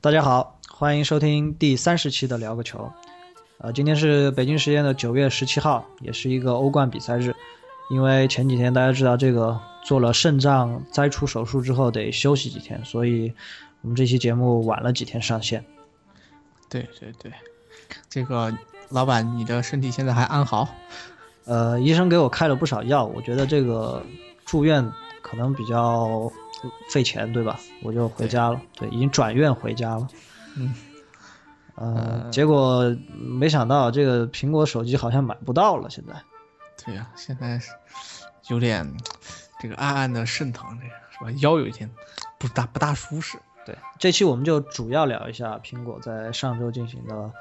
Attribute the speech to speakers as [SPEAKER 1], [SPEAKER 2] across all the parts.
[SPEAKER 1] 大家好，欢迎收听第三十期的聊个球。呃，今天是北京时间的九月十七号，也是一个欧冠比赛日。因为前几天大家知道这个做了肾脏摘除手术之后得休息几天，所以我们这期节目晚了几天上线。
[SPEAKER 2] 对对对，这个老板，你的身体现在还安好？
[SPEAKER 1] 呃，医生给我开了不少药，我觉得这个住院可能比较。费钱对吧？我就回家了。对，已经转院回家了。
[SPEAKER 2] 嗯，
[SPEAKER 1] 呃，结果没想到这个苹果手机好像买不到了。现在，
[SPEAKER 2] 对呀，现在是有点这个暗暗的肾疼，这个是吧？腰有一点不大不大舒适。
[SPEAKER 1] 对，这期我们就主要聊一下苹果在上周进行的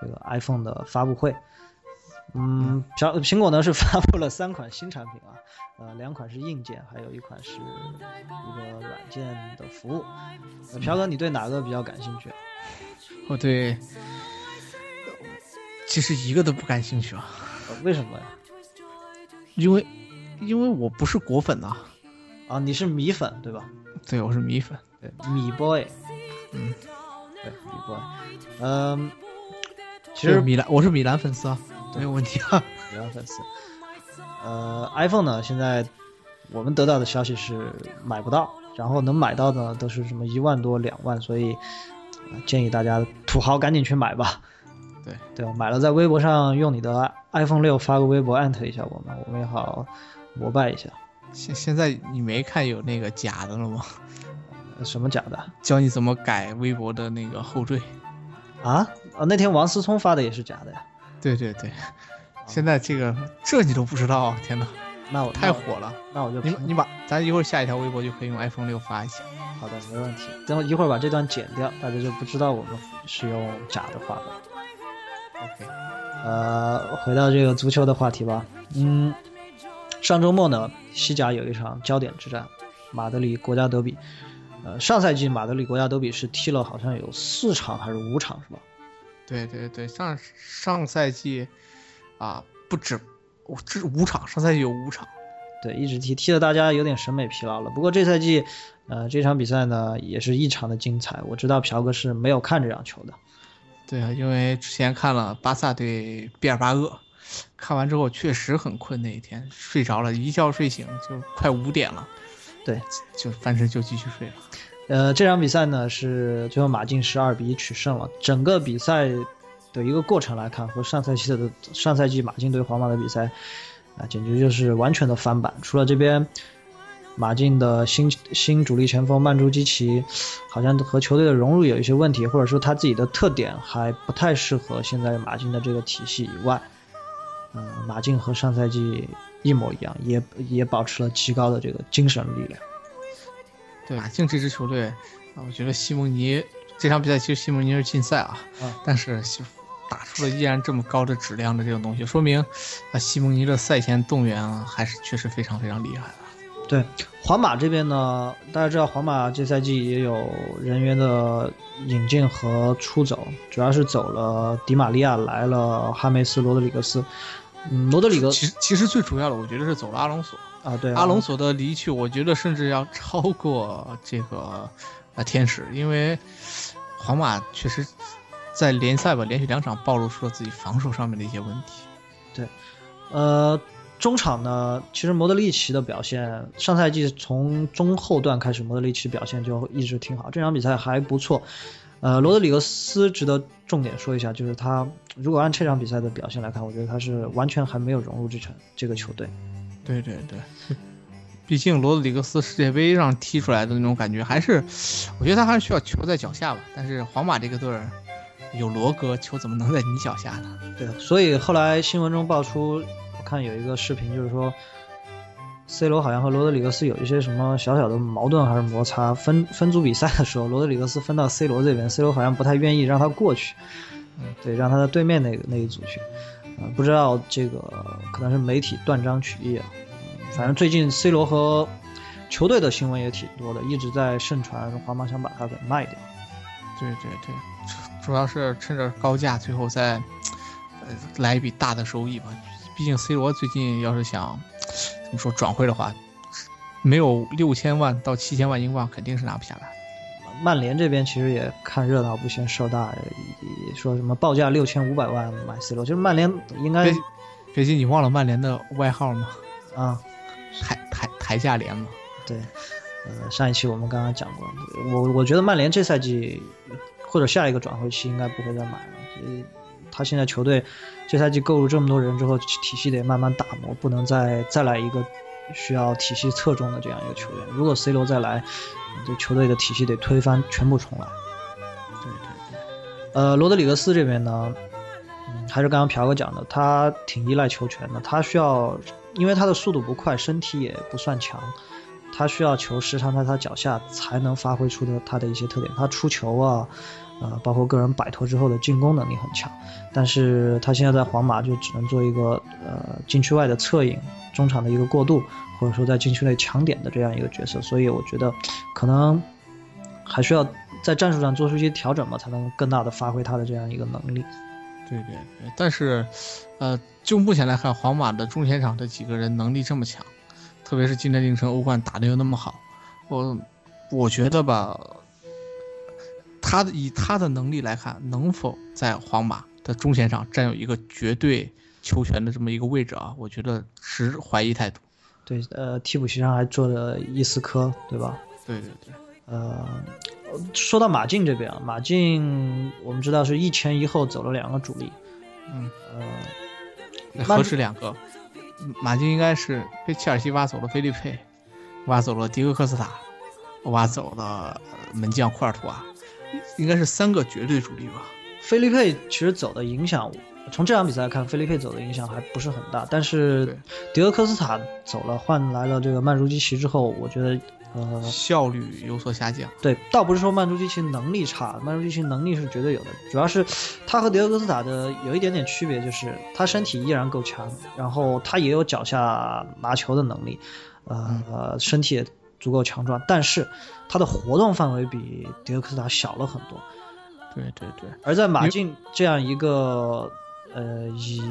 [SPEAKER 1] 这个 iPhone 的发布会。嗯，苹苹果呢是发布了三款新产品啊，呃，两款是硬件，还有一款是一个软件的服务。朴哥，你对哪个比较感兴趣？
[SPEAKER 2] 我对，其实一个都不感兴趣啊。
[SPEAKER 1] 为什么呀？
[SPEAKER 2] 因为，因为我不是果粉呐。
[SPEAKER 1] 啊，你是米粉对吧？
[SPEAKER 2] 对，我是米粉，
[SPEAKER 1] 对，米 boy。
[SPEAKER 2] 嗯，
[SPEAKER 1] 对，米 boy。嗯，其实
[SPEAKER 2] 米兰，我是米兰粉丝啊。没有问题啊，
[SPEAKER 1] 米兰粉丝。呃，iPhone 呢，现在我们得到的消息是买不到，然后能买到的都是什么一万多、两万，所以建议大家土豪赶紧去买吧。
[SPEAKER 2] 对
[SPEAKER 1] 对，买了在微博上用你的 iPhone 六发个微博艾特一下我们，我们也好膜拜一下。
[SPEAKER 2] 现现在你没看有那个假的了吗？
[SPEAKER 1] 什么假的？
[SPEAKER 2] 教你怎么改微博的那个后缀。
[SPEAKER 1] 啊啊！那天王思聪发的也是假的呀。
[SPEAKER 2] 对对对，现在这个这你都不知道，天哪！
[SPEAKER 1] 那我
[SPEAKER 2] 太火了，
[SPEAKER 1] 那我就
[SPEAKER 2] 你你把咱一会儿下一条微博就可以用 iPhone 六发一下。
[SPEAKER 1] 好的，没问题。等会一会儿把这段剪掉，大家就不知道我们是用假的话的。
[SPEAKER 2] OK，
[SPEAKER 1] 呃，回到这个足球的话题吧。嗯，上周末呢，西甲有一场焦点之战，马德里国家德比。呃，上赛季马德里国家德比是踢了好像有四场还是五场，是吧？
[SPEAKER 2] 对对对，上上赛季，啊不止，这五场，上赛季有五场，
[SPEAKER 1] 对，一直踢踢的大家有点审美疲劳了。不过这赛季，呃，这场比赛呢也是异常的精彩。我知道朴哥是没有看这场球的，
[SPEAKER 2] 对啊，因为之前看了巴萨对毕尔巴鄂，看完之后确实很困，那一天睡着了，一觉睡醒就快五点了，
[SPEAKER 1] 对，
[SPEAKER 2] 就翻身就继续睡了。
[SPEAKER 1] 呃，这场比赛呢是最后马竞十二比一取胜了。整个比赛的一个过程来看，和上赛季的上赛季马竞对皇马的比赛啊，简直就是完全的翻版。除了这边马竞的新新主力前锋曼朱基奇，好像和球队的融入有一些问题，或者说他自己的特点还不太适合现在马竞的这个体系以外，嗯，马竞和上赛季一模一样，也也保持了极高的这个精神力量。
[SPEAKER 2] 对马竞这支球队啊，我觉得西蒙尼这场比赛其实西蒙尼是禁赛啊，但是打出了依然这么高的质量的这种东西，说明啊西蒙尼的赛前动员啊还是确实非常非常厉害的。
[SPEAKER 1] 对皇马这边呢，大家知道皇马这赛季也有人员的引进和出走，主要是走了迪玛利亚，来了哈梅斯、罗德里格斯。嗯，罗德里格
[SPEAKER 2] 其实其实最主要的，我觉得是走了阿隆索。
[SPEAKER 1] 啊，对，
[SPEAKER 2] 阿隆索的离去，我觉得甚至要超过这个啊天使，因为皇马确实在联赛吧连续两场暴露出了自己防守上面的一些问题。
[SPEAKER 1] 对，呃，中场呢，其实莫德里奇的表现，上赛季从中后段开始，莫德里奇表现就一直挺好，这场比赛还不错。呃，罗德里格斯值得重点说一下，就是他如果按这场比赛的表现来看，我觉得他是完全还没有融入这场这个球队。
[SPEAKER 2] 对对对，毕竟罗德里格斯世界杯上踢出来的那种感觉，还是我觉得他还是需要球在脚下吧。但是皇马这个队儿有罗哥，球怎么能在你脚下呢？
[SPEAKER 1] 对，所以后来新闻中爆出，我看有一个视频，就是说，C 罗好像和罗德里格斯有一些什么小小的矛盾还是摩擦。分分组比赛的时候，罗德里格斯分到 C 罗这边，C 罗好像不太愿意让他过去，嗯，对，让他在对面那个那一组去。不知道这个可能是媒体断章取义啊。反正最近 C 罗和球队的新闻也挺多的，一直在盛传皇马想把他给卖掉。
[SPEAKER 2] 对对对，主要是趁着高价，最后再呃来一笔大的收益吧。毕竟 C 罗最近要是想怎么说转会的话，没有六千万到七千万英镑肯定是拿不下来。
[SPEAKER 1] 曼联这边其实也看热闹不嫌事儿大，说什么报价六千五百万买 C 罗，就是曼联应该。
[SPEAKER 2] 别急，你忘了曼联的外号吗？
[SPEAKER 1] 啊，
[SPEAKER 2] 台台台下联嘛。
[SPEAKER 1] 对，呃，上一期我们刚刚讲过，我我觉得曼联这赛季或者下一个转会期应该不会再买了。他现在球队这赛季购入这么多人之后，体系得慢慢打磨，不能再再来一个需要体系侧重的这样一个球员。如果 C 罗再来，这球队的体系得推翻，全部重来。
[SPEAKER 2] 对对对。
[SPEAKER 1] 呃，罗德里格斯这边呢，嗯，还是刚刚朴哥讲的，他挺依赖球权的，他需要，因为他的速度不快，身体也不算强。他需要球时常在他脚下才能发挥出的他的一些特点。他出球啊，呃，包括个人摆脱之后的进攻能力很强。但是他现在在皇马就只能做一个呃禁区外的侧影，中场的一个过渡，或者说在禁区内抢点的这样一个角色。所以我觉得可能还需要在战术上做出一些调整吧，才能更大的发挥他的这样一个能力。
[SPEAKER 2] 对对对，但是，呃，就目前来看，皇马的中前场的几个人能力这么强。特别是今年凌晨欧冠打的又那么好，我我觉得吧，他的以他的能力来看，能否在皇马的中前场占有一个绝对球权的这么一个位置啊？我觉得持怀疑态度。
[SPEAKER 1] 对，呃，替补席上还坐着伊斯科，对吧？
[SPEAKER 2] 对对对。
[SPEAKER 1] 呃，说到马竞这边啊，马竞我们知道是一前一后走了两个主力，
[SPEAKER 2] 嗯，呃，何止两个？马竞应该是被切尔西挖走了菲利佩，挖走了迪戈科斯塔，挖走了门将库尔图瓦，应该是三个绝对主力吧。
[SPEAKER 1] 菲利佩其实走的影响，从这场比赛看，菲利佩走的影响还不是很大。但是迪戈科斯塔走了，换来了这个曼朱基奇之后，我觉得。呃，
[SPEAKER 2] 效率有所下降。
[SPEAKER 1] 对，倒不是说曼朱基奇能力差，曼朱基奇能力是绝对有的，主要是他和迪戈斯塔的有一点点区别，就是他身体依然够强，然后他也有脚下拿球的能力，呃，身体也足够强壮，但是他的活动范围比迪克斯塔小了很多。
[SPEAKER 2] 对对对，
[SPEAKER 1] 而在马竞这样一个。呃，以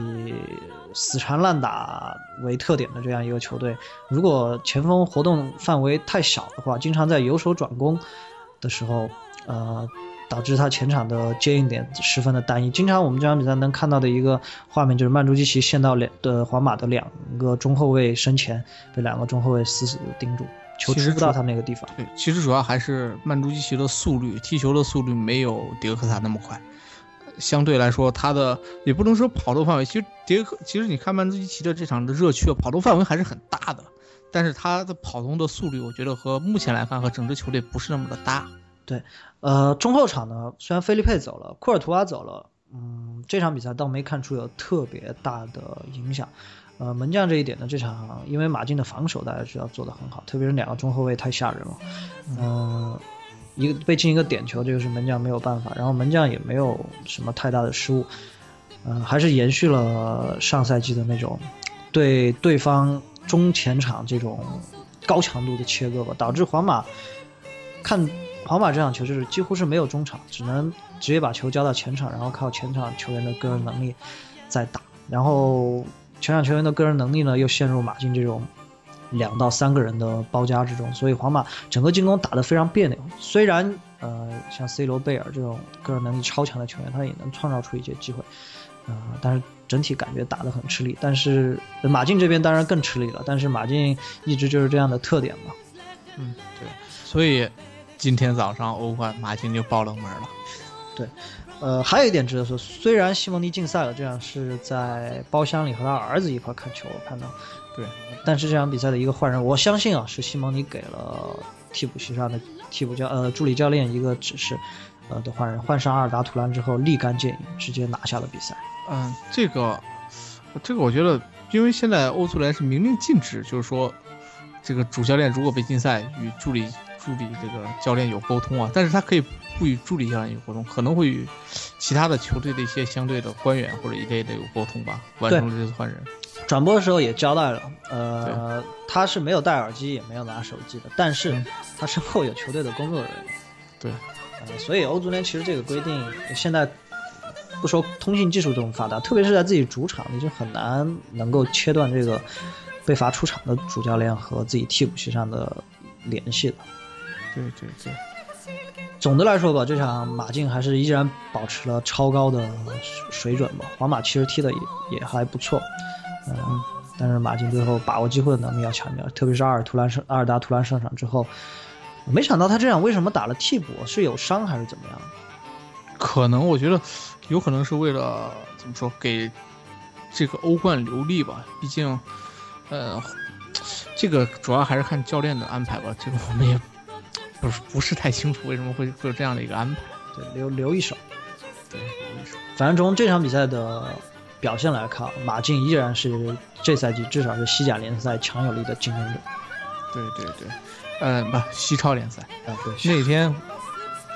[SPEAKER 1] 死缠烂打为特点的这样一个球队，如果前锋活动范围太小的话，经常在由守转攻的时候，呃，导致他前场的接应点十分的单一。经常我们这场比赛能看到的一个画面，就是曼朱基奇陷到两的皇马的两个中后卫身前，被两个中后卫死死的盯住，球出不到他那个地方。
[SPEAKER 2] 对，其实主要还是曼朱基奇的速率，踢球的速率没有迪克塔那么快。相对来说，他的也不能说跑动范围，其实迭克，其实你看曼朱基奇的这场的热区，跑动范围还是很大的，但是他的跑动的速率，我觉得和目前来看和整支球队不是那么的搭。
[SPEAKER 1] 对，呃，中后场呢，虽然菲利佩走了，库尔图瓦走了，嗯，这场比赛倒没看出有特别大的影响。呃，门将这一点呢，这场因为马竞的防守大家知道做得很好，特别是两个中后卫太吓人了，嗯。一个被进一个点球，这个是门将没有办法，然后门将也没有什么太大的失误，嗯，还是延续了上赛季的那种对对方中前场这种高强度的切割吧，导致皇马看皇马这场球就是几乎是没有中场，只能直接把球交到前场，然后靠前场球员的个人能力再打，然后前场球员的个人能力呢又陷入马竞这种。两到三个人的包夹之中，所以皇马整个进攻打得非常别扭。虽然呃，像 C 罗、贝尔这种个人能力超强的球员，他也能创造出一些机会，呃，但是整体感觉打得很吃力。但是马竞这边当然更吃力了，但是马竞一直就是这样的特点嘛。
[SPEAKER 2] 嗯，对。所以今天早上欧冠马竞就爆冷门了。
[SPEAKER 1] 对，呃，还有一点值得说，虽然西蒙尼禁赛了，这样是在包厢里和他儿子一块看球，我看到。
[SPEAKER 2] 对，
[SPEAKER 1] 但是这场比赛的一个换人，我相信啊，是西蒙尼给了替补席上的替补教呃助理教练一个指示，呃的换人，换上阿尔达图兰之后立竿见影，直接拿下了比赛。
[SPEAKER 2] 嗯，这个，这个我觉得，因为现在欧足联是明令禁止，就是说，这个主教练如果被禁赛，与助理助理这个教练有沟通啊，但是他可以不与助理教练有沟通，可能会与其他的球队的一些相对的官员或者一类的有沟通吧，完成了这次换人。
[SPEAKER 1] 转播的时候也交代了，呃，他是没有戴耳机，也没有拿手机的，但是他身后有球队的工作人员。
[SPEAKER 2] 对，
[SPEAKER 1] 呃，所以欧足联其实这个规定现在不说通信技术这么发达，特别是在自己主场，你就很难能够切断这个被罚出场的主教练和自己替补席上的联系的。
[SPEAKER 2] 对对对，
[SPEAKER 1] 总的来说吧，这场马竞还是依然保持了超高的水准吧。皇马其实踢的也也还不错，嗯，但是马竞最后把握机会的能力要强一点，特别是阿尔图兰上阿尔达图兰上场之后，没想到他这场为什么打了替补？是有伤还是怎么样？
[SPEAKER 2] 可能我觉得有可能是为了怎么说给这个欧冠留力吧。毕竟，呃，这个主要还是看教练的安排吧。这个我们也。不是不是太清楚为什么会会有这样的一个安排，
[SPEAKER 1] 对，留留一手，
[SPEAKER 2] 对，留一手。
[SPEAKER 1] 反正从这场比赛的表现来看，马竞依然是这赛季至少是西甲联赛强有力的竞争者。
[SPEAKER 2] 对对对，嗯，不，西超联赛
[SPEAKER 1] 啊，对。
[SPEAKER 2] 那天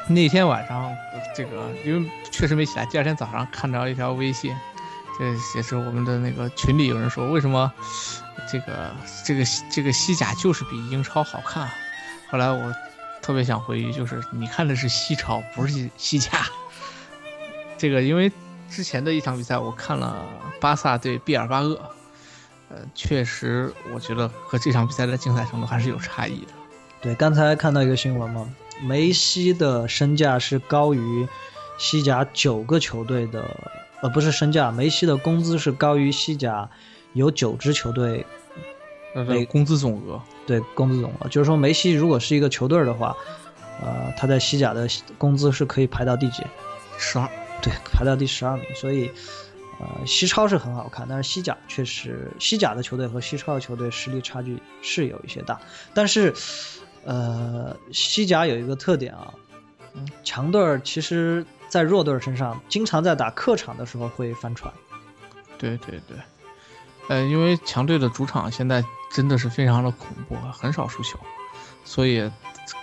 [SPEAKER 2] 那天晚上，这个因为确实没起来，第二天早上看到一条微信，这也是我们的那个群里有人说，为什么这个这个这个西甲就是比英超好看？后来我。特别想回忆，就是你看的是西超，不是西甲。这个因为之前的一场比赛，我看了巴萨对毕尔巴鄂，呃，确实我觉得和这场比赛的精彩程度还是有差异的。
[SPEAKER 1] 对，刚才看到一个新闻嘛，梅西的身价是高于西甲九个球队的，呃，不是身价，梅西的工资是高于西甲有九支球队。
[SPEAKER 2] 每工资总额，
[SPEAKER 1] 对工资总额，就是说梅西如果是一个球队的话，呃，他在西甲的工资是可以排到第几？
[SPEAKER 2] 十二，
[SPEAKER 1] 对，排到第十二名。所以，呃，西超是很好看，但是西甲确实，西甲的球队和西超的球队实力差距是有一些大。但是，呃，西甲有一个特点啊，强队其实在弱队身上，经常在打客场的时候会翻船。
[SPEAKER 2] 对对对。呃，因为强队的主场现在真的是非常的恐怖，很少输球，所以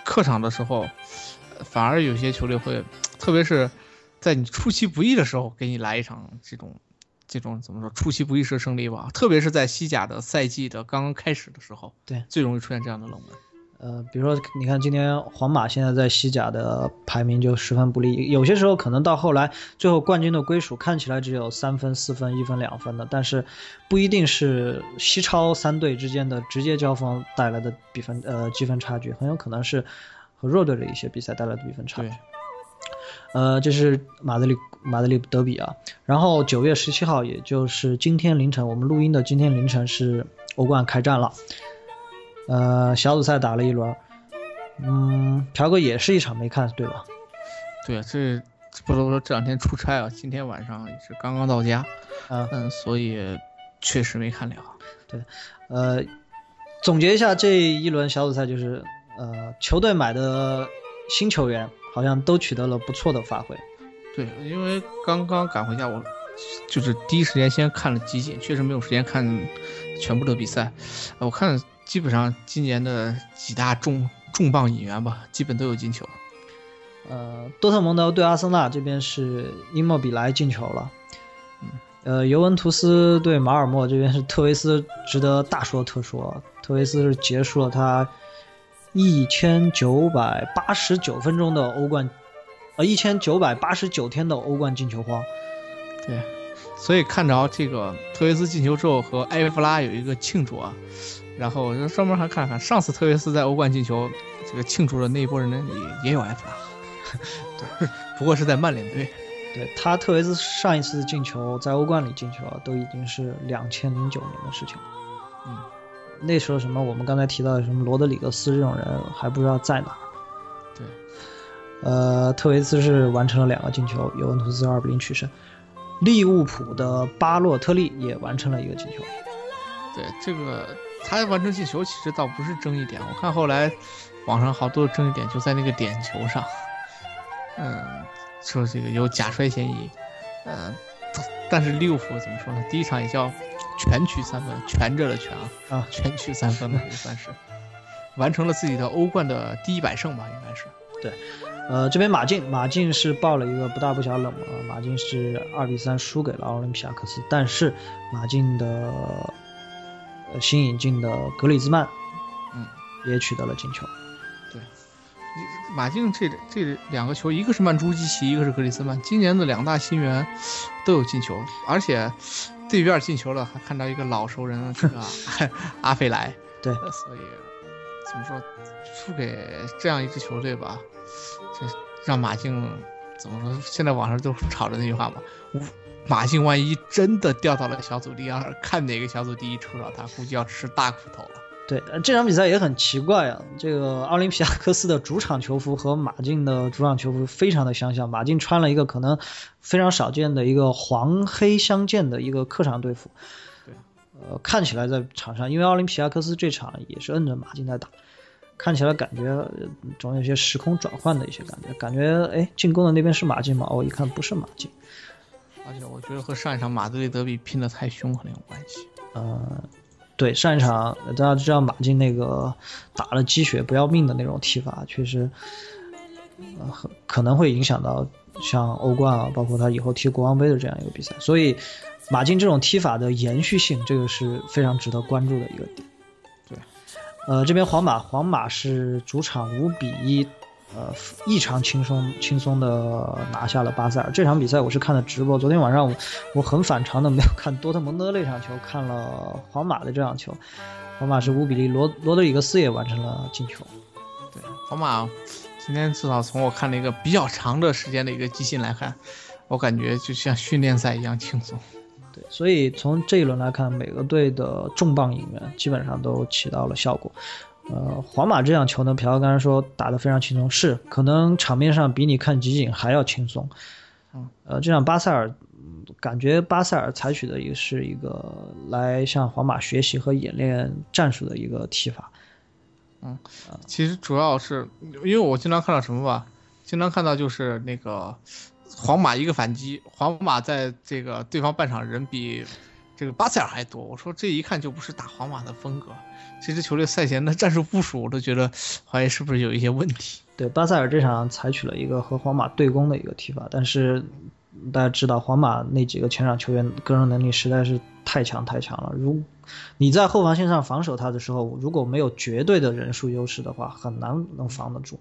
[SPEAKER 2] 客场的时候，反而有些球队会，特别是在你出其不意的时候，给你来一场这种这种怎么说出其不意式胜利吧。特别是在西甲的赛季的刚刚开始的时候，
[SPEAKER 1] 对，
[SPEAKER 2] 最容易出现这样的冷门。
[SPEAKER 1] 呃，比如说，你看今天皇马现在在西甲的排名就十分不利，有些时候可能到后来，最后冠军的归属看起来只有三分、四分、一分、两分的，但是不一定是西超三队之间的直接交锋带来的比分呃积分差距，很有可能是和弱队的一些比赛带来的比分差距。呃，这是马德里马德里德比啊，然后九月十七号，也就是今天凌晨，我们录音的今天凌晨是欧冠开战了。呃，小组赛打了一轮，嗯，朴哥也是一场没看，对吧？
[SPEAKER 2] 对，这不能说这两天出差啊，今天晚上也是刚刚到家，嗯，所以确实没看了。
[SPEAKER 1] 对，呃，总结一下这一轮小组赛，就是呃，球队买的新球员好像都取得了不错的发挥。
[SPEAKER 2] 对，因为刚刚赶回家，我就是第一时间先看了集锦，确实没有时间看全部的比赛，我看。基本上今年的几大重重磅引援吧，基本都有进球。
[SPEAKER 1] 呃，多特蒙德对阿森纳这边是伊莫比莱进球了。呃，尤文图斯对马尔默这边是特维斯值得大说特说，特维斯是结束了他一千九百八十九分钟的欧冠，呃，一千九百八十九天的欧冠进球荒。
[SPEAKER 2] 对，所以看着这个特维斯进球之后和埃维弗拉有一个庆祝啊。然后我就专门还看看上次特维斯在欧冠进球，这个庆祝的那一波人里也有埃弗拉，对，不过是在曼联队。
[SPEAKER 1] 对他特维斯上一次进球在欧冠里进球都已经是两千零九年的事情了。
[SPEAKER 2] 嗯，
[SPEAKER 1] 那时候什么我们刚才提到的什么罗德里格斯这种人还不知道在哪。
[SPEAKER 2] 对，
[SPEAKER 1] 呃，特维斯是完成了两个进球，尤文图斯二比零取胜。利物浦的巴洛特利也完成了一个进球。
[SPEAKER 2] 对这个。他完成进球其实倒不是争议点，我看后来网上好多争议点就在那个点球上，嗯，说这个有假摔嫌疑，嗯，但是利物浦怎么说呢？第一场也叫全取三分，全着的全啊，啊，全取三分嘛，也算是完成了自己的欧冠的第一百胜吧，应该是。
[SPEAKER 1] 对，呃，这边马竞，马竞是报了一个不大不小冷门，马竞是二比三输给了奥林匹亚克斯，但是马竞的。新引进的格里兹曼，
[SPEAKER 2] 嗯，
[SPEAKER 1] 也取得了进球。
[SPEAKER 2] 对，马竞这这两个球，一个是曼朱基奇，一个是格里兹曼，今年的两大新援都有进球，而且对面进球了，还看到一个老熟人，这个 阿费莱。
[SPEAKER 1] 对，
[SPEAKER 2] 所以怎么说，输给这样一支球队吧，这让马竞怎么说？现在网上都 吵着那句话嘛，马竞万一真的掉到了小组第二，看哪个小组第一抽到他，估计要吃大苦头了。
[SPEAKER 1] 对，这场比赛也很奇怪啊，这个奥林匹亚科斯的主场球服和马竞的主场球服非常的相像，马竞穿了一个可能非常少见的一个黄黑相间的一个客场队服。对呃，看起来在场上，因为奥林匹亚科斯这场也是摁着马竞在打，看起来感觉总有些时空转换的一些感觉，感觉哎，进攻的那边是马竞吗？哦，一看不是马竞，
[SPEAKER 2] 而且我觉得和上一场马德里德比拼的太凶可能有关系。
[SPEAKER 1] 呃，对，上一场大家知道马竞那个打了鸡血不要命的那种踢法，确实，呃，可能会影响到像欧冠啊，包括他以后踢国王杯的这样一个比赛，所以。马竞这种踢法的延续性，这个是非常值得关注的一个点。
[SPEAKER 2] 对，
[SPEAKER 1] 呃，这边皇马，皇马是主场五比一，呃，异常轻松轻松的拿下了巴塞尔。这场比赛我是看的直播，昨天晚上我我很反常的没有看多特蒙德那场球，看了皇马的这场球。皇马是五比零，罗罗德里格斯也完成了进球。
[SPEAKER 2] 对，皇马今天至少从我看了一个比较长的时间的一个集训来看，我感觉就像训练赛一样轻松。
[SPEAKER 1] 对，所以从这一轮来看，每个队的重磅引援基本上都起到了效果。呃，皇马这场球呢，朴刚才说打得非常轻松，是可能场面上比你看集锦还要轻松。
[SPEAKER 2] 嗯，
[SPEAKER 1] 呃，这场巴塞尔，感觉巴塞尔采取的也是一个来向皇马学习和演练战术的一个踢法。
[SPEAKER 2] 嗯，其实主要是因为我经常看到什么吧，经常看到就是那个。皇马一个反击，皇马在这个对方半场人比这个巴塞尔还多。我说这一看就不是打皇马的风格。这支球队赛前的战术部署，我都觉得怀疑是不是有一些问题。
[SPEAKER 1] 对，巴塞尔这场采取了一个和皇马对攻的一个踢法，但是大家知道皇马那几个前场球员个人能力实在是太强太强了。如你在后防线上防守他的时候，如果没有绝对的人数优势的话，很难能防得住。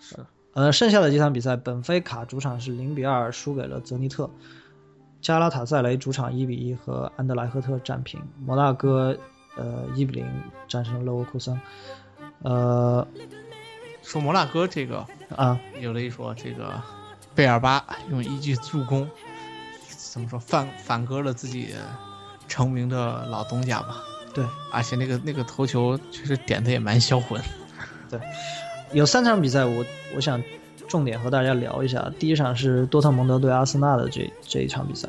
[SPEAKER 2] 是。
[SPEAKER 1] 呃，剩下的几场比赛，本菲卡主场是零比二输给了泽尼特，加拉塔塞雷主场一比一和安德莱赫特战平，摩纳哥呃一比零战胜勒沃库森。呃，
[SPEAKER 2] 说摩纳哥这个
[SPEAKER 1] 啊，
[SPEAKER 2] 有的一说这个贝尔巴用一记助攻，怎么说反反戈了自己成名的老东家吧？
[SPEAKER 1] 对，
[SPEAKER 2] 而且那个那个头球确实点的也蛮销魂。
[SPEAKER 1] 对。有三场比赛，我我想重点和大家聊一下。第一场是多特蒙德对阿森纳的这这一场比赛。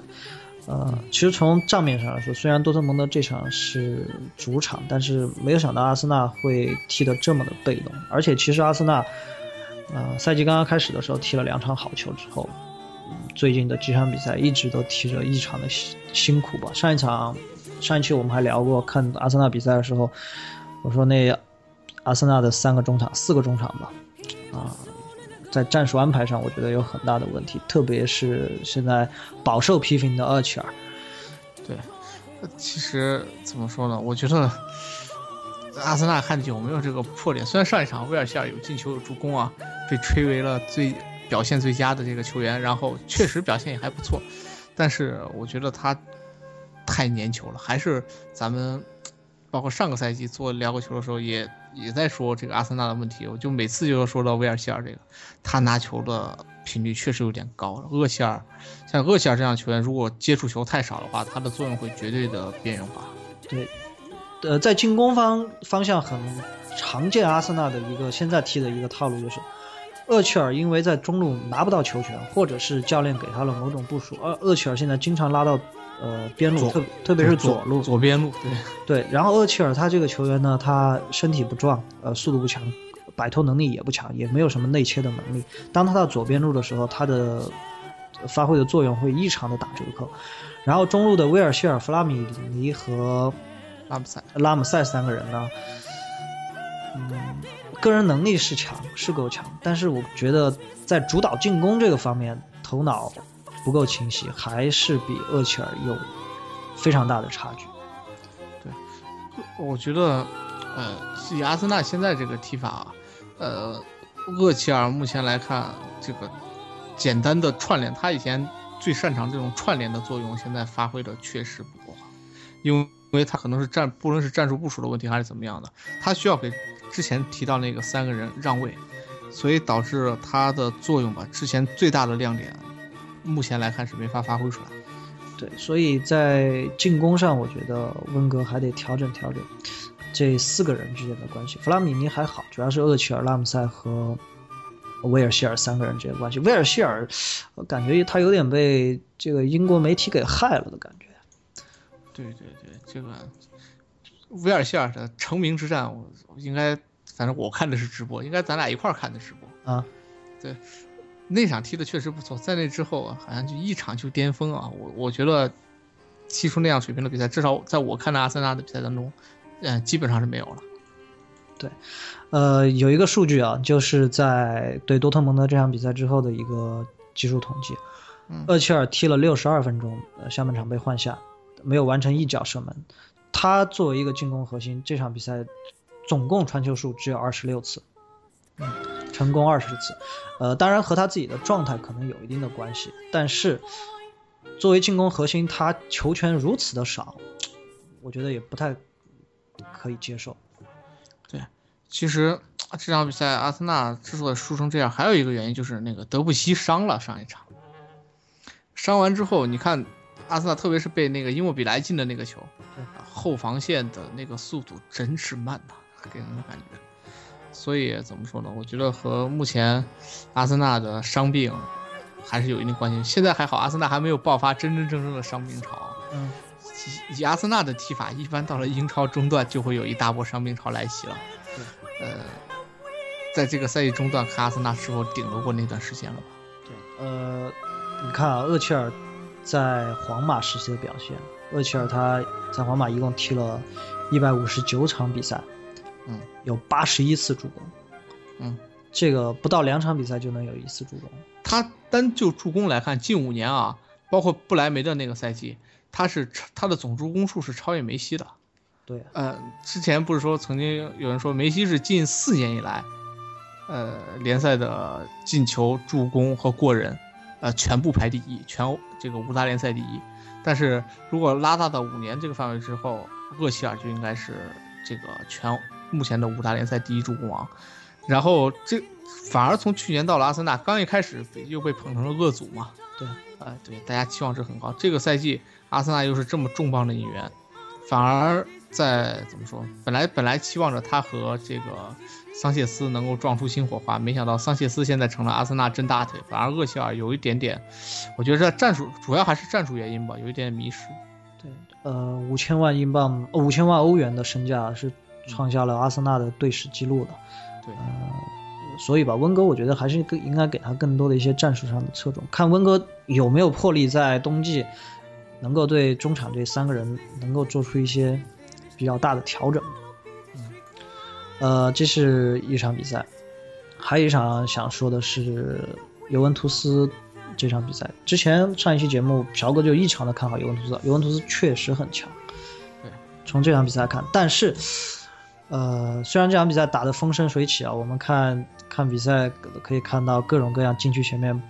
[SPEAKER 1] 呃，其实从账面上来说，虽然多特蒙德这场是主场，但是没有想到阿森纳会踢得这么的被动。而且其实阿森纳，呃，赛季刚刚开始的时候踢了两场好球之后，最近的几场比赛一直都踢着异常的辛辛苦吧。上一场，上一期我们还聊过，看阿森纳比赛的时候，我说那。阿森纳的三个中场，四个中场吧，啊，在战术安排上，我觉得有很大的问题，特别是现在饱受批评的厄齐尔。
[SPEAKER 2] 对，其实怎么说呢？我觉得阿森纳看有没有这个破点。虽然上一场威尔希尔有进球有助攻啊，被吹为了最表现最佳的这个球员，然后确实表现也还不错，但是我觉得他太粘球了，还是咱们。包括上个赛季做聊个球的时候，也也在说这个阿森纳的问题。我就每次就要说到威尔希尔这个，他拿球的频率确实有点高。厄齐尔，像厄齐尔这样球员，如果接触球太少的话，他的作用会绝对的边缘化。
[SPEAKER 1] 对，呃，在进攻方方向很常见，阿森纳的一个现在踢的一个套路就是，厄齐尔因为在中路拿不到球权，或者是教练给他了某种部署，而厄齐尔现在经常拉到。呃，边路特特别是左路，
[SPEAKER 2] 左边路，
[SPEAKER 1] 对对。然后厄齐尔他这个球员呢，他身体不壮，呃，速度不强，摆脱能力也不强，也没有什么内切的能力。当他到左边路的时候，他的发挥的作用会异常的打折扣。然后中路的威尔希尔、弗拉米尼和
[SPEAKER 2] 拉姆塞
[SPEAKER 1] 拉姆塞三个人呢，嗯，个人能力是强，是够强，但是我觉得在主导进攻这个方面，头脑。不够清晰，还是比厄齐尔有非常大的差距。
[SPEAKER 2] 对，我觉得，呃，以阿森纳现在这个踢法，呃，厄齐尔目前来看，这个简单的串联，他以前最擅长这种串联的作用，现在发挥的确实不够好，因为因为他可能是战，不论是战术部署的问题还是怎么样的，他需要给之前提到那个三个人让位，所以导致他的作用吧，之前最大的亮点，目前来看是没法发挥出来。
[SPEAKER 1] 对，所以在进攻上，我觉得温格还得调整调整这四个人之间的关系。弗拉米尼还好，主要是厄齐尔、拉姆塞和威尔希尔三个人之间关系。威尔希尔，我感觉他有点被这个英国媒体给害了的感觉。
[SPEAKER 2] 对对对，这个威尔希尔的成名之战，我应该，反正我看的是直播，应该咱俩一块儿看的直播
[SPEAKER 1] 啊。
[SPEAKER 2] 对。那场踢的确实不错，在那之后啊，好像就一场就巅峰啊！我我觉得踢出那样水平的比赛，至少在我看的阿森纳的比赛当中，嗯，基本上是没有了。
[SPEAKER 1] 对，呃，有一个数据啊，就是在对多特蒙德这场比赛之后的一个技术统计，厄齐尔踢了六十二分钟，呃，下半场被换下，没有完成一脚射门。他作为一个进攻核心，这场比赛总共传球数只有二十六次。嗯。成功二十次，呃，当然和他自己的状态可能有一定的关系，但是作为进攻核心，他球权如此的少，我觉得也不太可以接受。
[SPEAKER 2] 对，其实这场比赛阿森纳之所以输成这样，还有一个原因就是那个德布西伤了上一场，伤完之后，你看阿森纳特别是被那个伊莫比莱进的那个球，后防线的那个速度真是慢呐，给人的感觉。所以怎么说呢？我觉得和目前阿森纳的伤病还是有一定关系。现在还好，阿森纳还没有爆发真真正正的伤病潮。
[SPEAKER 1] 嗯，
[SPEAKER 2] 以阿森纳的踢法，一般到了英超中段就会有一大波伤病潮来袭了。
[SPEAKER 1] 对，
[SPEAKER 2] 呃，在这个赛季中段，看阿森纳是否顶得过那段时间了吧？
[SPEAKER 1] 对，呃，你看啊，厄齐尔在皇马时期的表现，厄齐尔他在皇马一共踢了一百五十九场比赛。
[SPEAKER 2] 嗯，
[SPEAKER 1] 有八十一次助攻，
[SPEAKER 2] 嗯，
[SPEAKER 1] 这个不到两场比赛就能有一次助攻。
[SPEAKER 2] 他单就助攻来看，近五年啊，包括不莱梅的那个赛季，他是他的总助攻数是超越梅西的。
[SPEAKER 1] 对，
[SPEAKER 2] 呃，之前不是说曾经有人说梅西是近四年以来，呃，联赛的进球、助攻和过人，呃，全部排第一，全这个五大联赛第一。但是如果拉大到五年这个范围之后，厄齐尔就应该是这个全。目前的五大联赛第一助攻王，然后这反而从去年到了阿森纳，刚一开始又被捧成了恶祖嘛。
[SPEAKER 1] 对，
[SPEAKER 2] 呃，对，大家期望值很高。这个赛季阿森纳又是这么重磅的引援，反而在怎么说？本来本来期望着他和这个桑切斯能够撞出新火花，没想到桑切斯现在成了阿森纳真大腿，反而厄齐尔有一点点，我觉得这战术主要还是战术原因吧，有一点迷失。
[SPEAKER 1] 对，呃，五千万英镑，五千万欧元的身价是。创下了阿森纳的队史记录的，
[SPEAKER 2] 对，
[SPEAKER 1] 所以吧，温哥我觉得还是更应该给他更多的一些战术上的侧重，看温哥有没有魄力在冬季能够对中场这三个人能够做出一些比较大的调整。
[SPEAKER 2] 嗯，
[SPEAKER 1] 呃，这是一场比赛，还有一场想说的是尤文图斯这场比赛。之前上一期节目朴哥就异常的看好尤文图斯，尤文图斯确实很强。
[SPEAKER 2] 对，
[SPEAKER 1] 从这场比赛看，但是。呃，虽然这场比赛打得风生水起啊，我们看看比赛可以看到各种各样禁区前面，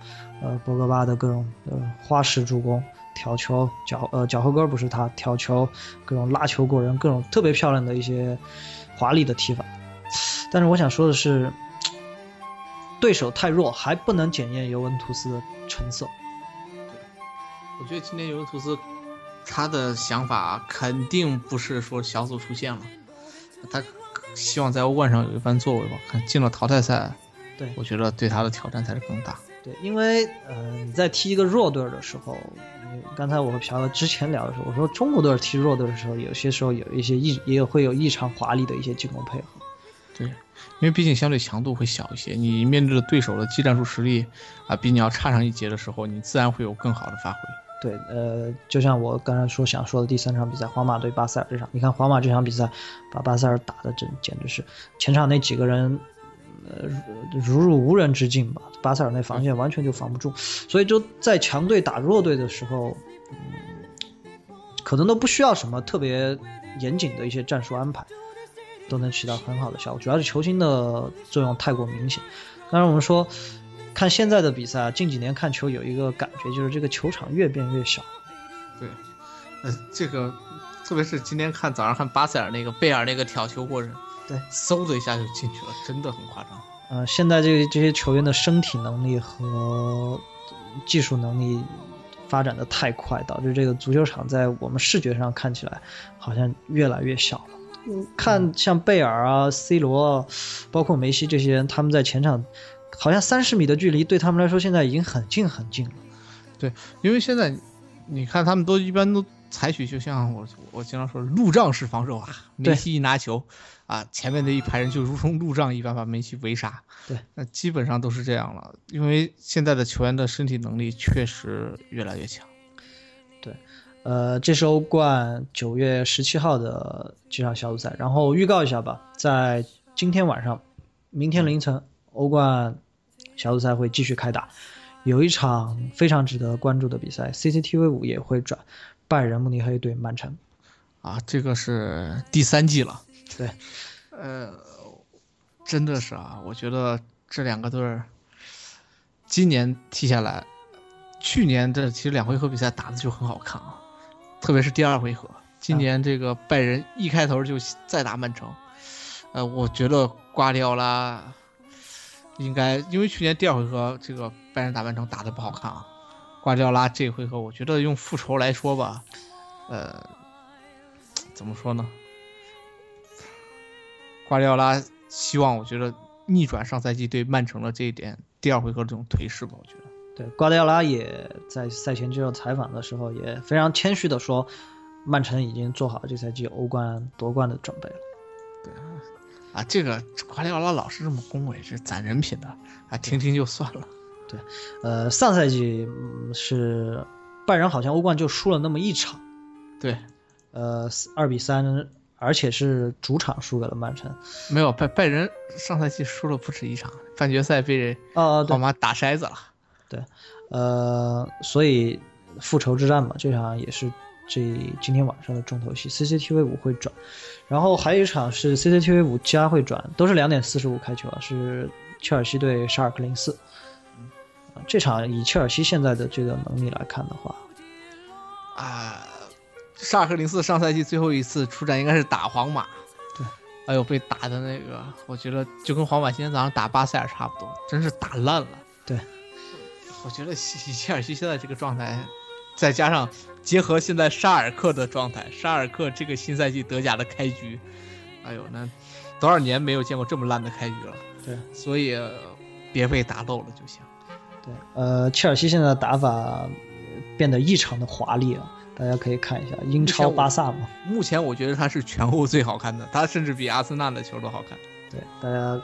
[SPEAKER 1] 呃，博格巴的各种呃花式助攻、挑球、脚呃脚后跟不是他挑球，各种拉球过人，各种特别漂亮的一些华丽的踢法。但是我想说的是，对手太弱，还不能检验尤文图斯的成色。
[SPEAKER 2] 我觉得今天尤文图斯他的想法肯定不是说小组出线了。他希望在欧冠上有一番作为吧？看进了淘汰赛，
[SPEAKER 1] 对
[SPEAKER 2] 我觉得对他的挑战才是更大。
[SPEAKER 1] 对，因为呃，你在踢一个弱队的时候，刚才我和朴哥之前聊的时候，我说中国队踢弱队的时候，有些时候有一些异，也会有异常华丽的一些进攻配合。
[SPEAKER 2] 对，因为毕竟相对强度会小一些，你面对的对手的技战术实力啊比你要差上一截的时候，你自然会有更好的发挥。
[SPEAKER 1] 对，呃，就像我刚才说想说的第三场比赛，皇马对巴塞尔这场，你看皇马这场比赛把巴塞尔打的真简直是前场那几个人，呃，如入无人之境吧，巴塞尔那防线完全就防不住，所以就在强队打弱队的时候，嗯，可能都不需要什么特别严谨的一些战术安排，都能起到很好的效果，主要是球星的作用太过明显。当然我们说。看现在的比赛，近几年看球有一个感觉，就是这个球场越变越小。
[SPEAKER 2] 对，呃，这个特别是今天看早上看巴塞尔那个贝尔那个挑球过人，
[SPEAKER 1] 对，
[SPEAKER 2] 嗖的一下就进去了，真的很夸张。
[SPEAKER 1] 呃，现在这这些球员的身体能力和技术能力发展的太快，导致这个足球场在我们视觉上看起来好像越来越小了。看像贝尔啊、C 罗，包括梅西这些人，他们在前场好像三十米的距离对他们来说现在已经很近很近了。
[SPEAKER 2] 对，因为现在你看他们都一般都采取就像我我经常说路障式防守啊，梅西一拿球啊，前面的一排人就如同路障一般把梅西围杀。
[SPEAKER 1] 对，
[SPEAKER 2] 那基本上都是这样了，因为现在的球员的身体能力确实越来越强。
[SPEAKER 1] 对。呃，这是欧冠九月十七号的几场小组赛，然后预告一下吧，在今天晚上、明天凌晨，欧冠小组赛会继续开打，有一场非常值得关注的比赛，CCTV 五也会转拜仁慕尼黑对曼城，
[SPEAKER 2] 啊，这个是第三季了，
[SPEAKER 1] 对，
[SPEAKER 2] 呃，真的是啊，我觉得这两个队儿今年踢下来，去年这其实两回合比赛打的就很好看啊。特别是第二回合，今年这个拜仁一开头就再打曼城，呃，我觉得瓜迪奥拉应该，因为去年第二回合这个拜仁打曼城打的不好看啊，瓜迪奥拉这回合我觉得用复仇来说吧，呃，怎么说呢？瓜迪奥拉希望我觉得逆转上赛季对曼城的这一点第二回合这种颓势吧，我觉得。
[SPEAKER 1] 对，瓜迪奥拉也在赛前接受采访的时候也非常谦虚的说，曼城已经做好这赛季欧冠夺冠的准备了。
[SPEAKER 2] 对啊，啊，这个瓜迪奥拉老是这么恭维，是攒人品的啊，听听就算了。
[SPEAKER 1] 对，呃，上赛季是拜仁好像欧冠就输了那么一场，
[SPEAKER 2] 对，
[SPEAKER 1] 呃，二比三，而且是主场输给了曼城。
[SPEAKER 2] 没有拜拜仁上赛季输了不止一场，半决赛被人
[SPEAKER 1] 啊
[SPEAKER 2] 皇马打筛子了。
[SPEAKER 1] 对，呃，所以复仇之战嘛，这场也是这今天晚上的重头戏，CCTV 五会转，然后还有一场是 CCTV 五加会转，都是两点四十五开球啊，是切尔西对沙尔克零四。这场以切尔西现在的这个能力来看的话，
[SPEAKER 2] 啊，沙尔克零四上赛季最后一次出战应该是打皇马，
[SPEAKER 1] 对，
[SPEAKER 2] 哎呦被打的那个，我觉得就跟皇马今天早上打巴塞尔差不多，真是打烂了。
[SPEAKER 1] 对。
[SPEAKER 2] 我觉得切切尔西现在这个状态，再加上结合现在沙尔克的状态，沙尔克这个新赛季德甲的开局，哎呦，那多少年没有见过这么烂的开局了。
[SPEAKER 1] 对，
[SPEAKER 2] 所以别被打漏了就行。
[SPEAKER 1] 对，呃，切尔西现在的打法变得异常的华丽了，大家可以看一下英超巴萨嘛。
[SPEAKER 2] 目前我觉得他是全欧最好看的，他甚至比阿森纳的球都好看。
[SPEAKER 1] 对，大家。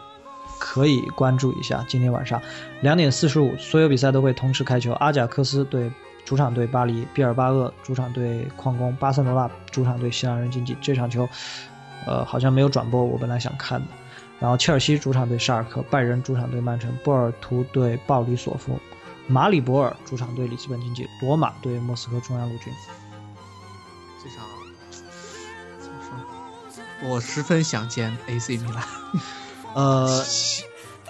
[SPEAKER 1] 可以关注一下，今天晚上两点四十五，所有比赛都会同时开球。阿贾克斯对主场对巴黎，毕尔巴鄂主场对矿工，巴塞罗那主场对西兰人竞技。这场球，呃，好像没有转播，我本来想看的。然后切尔西主场对沙尔克，拜仁主场对曼城，波尔图对鲍里索夫，马里博尔主场对里斯本竞技，罗马对莫斯科中央陆军。
[SPEAKER 2] 这场怎么说？我十分想见 AC 米兰。
[SPEAKER 1] 呃，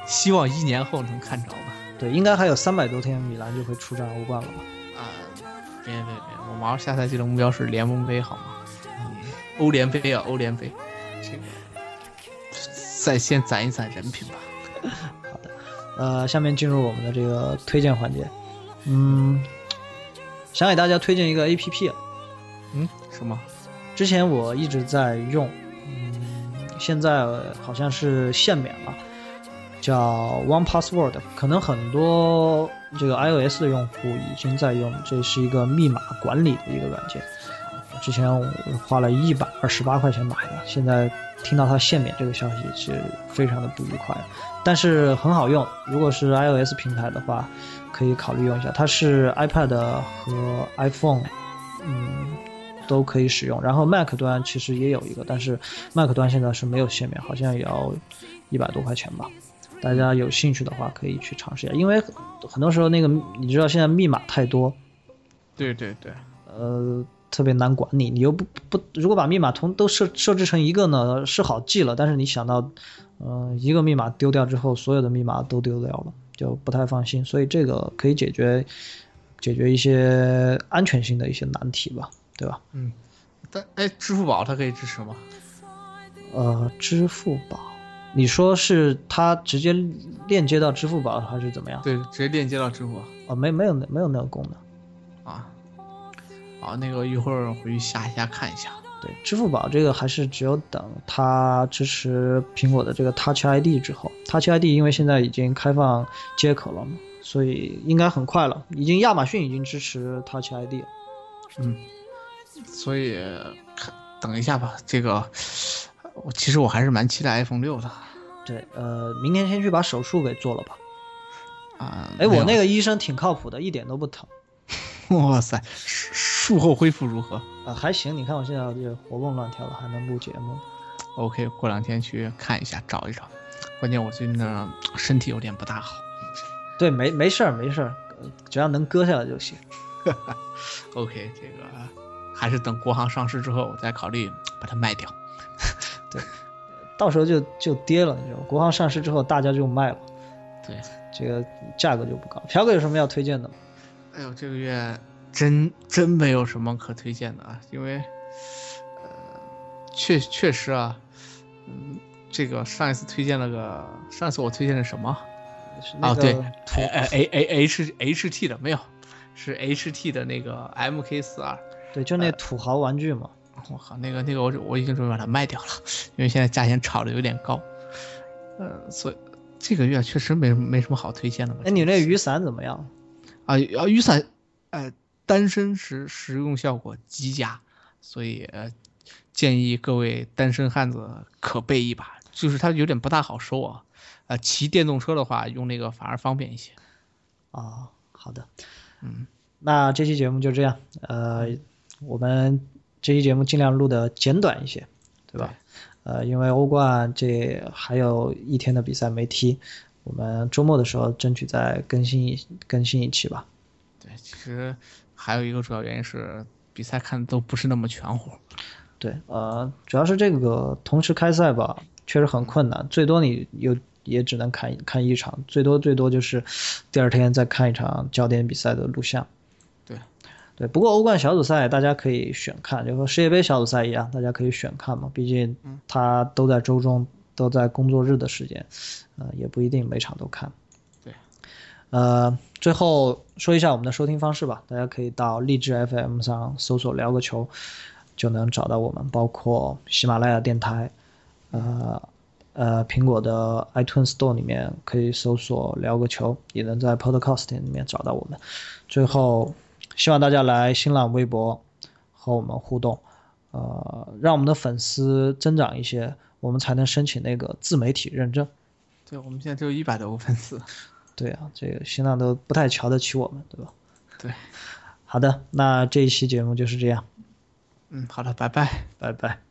[SPEAKER 2] 希望一年后能看着吧。
[SPEAKER 1] 对，应该还有三百多天，米兰就会出战欧冠了吧？
[SPEAKER 2] 啊，别别别，我马上下赛季的目标是联盟杯，好吗？欧联杯啊，欧联杯，这个再先攒一攒人品吧。
[SPEAKER 1] 好的，呃，下面进入我们的这个推荐环节。嗯，想给大家推荐一个 A P P。
[SPEAKER 2] 嗯，什么？
[SPEAKER 1] 之前我一直在用。嗯现在好像是限免了，叫 One Password，可能很多这个 iOS 的用户已经在用，这是一个密码管理的一个软件。之前我花了一百二十八块钱买的，现在听到它限免这个消息是非常的不愉快，但是很好用。如果是 iOS 平台的话，可以考虑用一下。它是 iPad 和 iPhone，嗯。都可以使用，然后 Mac 端其实也有一个，但是 Mac 端现在是没有限免，好像也要一百多块钱吧。大家有兴趣的话可以去尝试一下，因为很多时候那个你知道现在密码太多，
[SPEAKER 2] 对对对，
[SPEAKER 1] 呃，特别难管理。你又不不，如果把密码同都设设置成一个呢，是好记了，但是你想到，嗯，一个密码丢掉之后，所有的密码都丢掉了，就不太放心。所以这个可以解决解决一些安全性的一些难题吧。对吧？
[SPEAKER 2] 嗯，但哎，支付宝它可以支持吗？
[SPEAKER 1] 呃，支付宝，你说是它直接链接到支付宝还是怎么样？
[SPEAKER 2] 对，直接链接到支付宝。
[SPEAKER 1] 哦，没没有那没有那个功能。
[SPEAKER 2] 啊，好，那个一会儿回去下一下看一下。
[SPEAKER 1] 对，支付宝这个还是只有等它支持苹果的这个 Touch ID 之后，Touch ID 因为现在已经开放接口了嘛，所以应该很快了。已经亚马逊已经支持 Touch ID 了。
[SPEAKER 2] 嗯，所以看等一下吧。这个我其实我还是蛮期待 iPhone 六的。
[SPEAKER 1] 对，呃，明天先去把手术给做了吧。
[SPEAKER 2] 啊，
[SPEAKER 1] 哎，我那个医生挺靠谱的，一点都不疼。
[SPEAKER 2] 哇塞，术后恢复如何？
[SPEAKER 1] 啊，还行。你看我现在就活蹦乱跳的，还能录节目。
[SPEAKER 2] OK，过两天去看一下，找一找。关键我最近呢 身体有点不大好。
[SPEAKER 1] 对，没没事儿，没事儿，只要能割下来就行。
[SPEAKER 2] OK，这个还是等国行上市之后我再考虑把它卖掉。
[SPEAKER 1] 对，到时候就就跌了，你知道吗？国行上市之后大家就卖了。
[SPEAKER 2] 对，
[SPEAKER 1] 这个价格就不高。朴哥有什么要推荐的吗？
[SPEAKER 2] 哎呦，这个月真真没有什么可推荐的啊，因为，呃，确确实啊，嗯，这个上一次推荐了个，上次我推荐的什么？
[SPEAKER 1] 啊，
[SPEAKER 2] 对，A A A H H T 的没有，是 H T 的那个 M K 四二，
[SPEAKER 1] 对，就那土豪玩具嘛。
[SPEAKER 2] 我靠，那个那个我我已经准备把它卖掉了，因为现在价钱炒的有点高，呃，所以这个月确实没没什么好推荐的。
[SPEAKER 1] 哎，你那雨伞怎么样？
[SPEAKER 2] 啊啊！雨伞，呃，单身时实用效果极佳，所以呃，建议各位单身汉子可备一把。就是它有点不大好收啊，呃，骑电动车的话用那个反而方便一些。
[SPEAKER 1] 啊，好的，
[SPEAKER 2] 嗯，
[SPEAKER 1] 那这期节目就这样，呃，我们这期节目尽量录的简短一些，对吧？呃，因为欧冠这还有一天的比赛没踢。我们周末的时候争取再更新一更新一期吧。
[SPEAKER 2] 对，其实还有一个主要原因是比赛看的都不是那么全乎。
[SPEAKER 1] 对，呃，主要是这个同时开赛吧，确实很困难，最多你有也只能看看一场，最多最多就是第二天再看一场焦点比赛的录像。对，不过欧冠小组赛大家可以选看，就和世界杯小组赛一样，大家可以选看嘛，毕竟它都在周中。都在工作日的时间，呃，也不一定每场都看。
[SPEAKER 2] 对，
[SPEAKER 1] 呃，最后说一下我们的收听方式吧，大家可以到荔枝 FM 上搜索“聊个球”，就能找到我们，包括喜马拉雅电台，呃呃，苹果的 iTunes Store 里面可以搜索“聊个球”，也能在 Podcast 里面找到我们。最后，希望大家来新浪微博和我们互动，呃，让我们的粉丝增长一些。我们才能申请那个自媒体认证。
[SPEAKER 2] 对，我们现在只有一百多个粉丝。
[SPEAKER 1] 对啊，这个新浪都不太瞧得起我们，对吧？
[SPEAKER 2] 对。
[SPEAKER 1] 好的，那这一期节目就是这样。
[SPEAKER 2] 嗯，好的，拜拜，
[SPEAKER 1] 拜拜。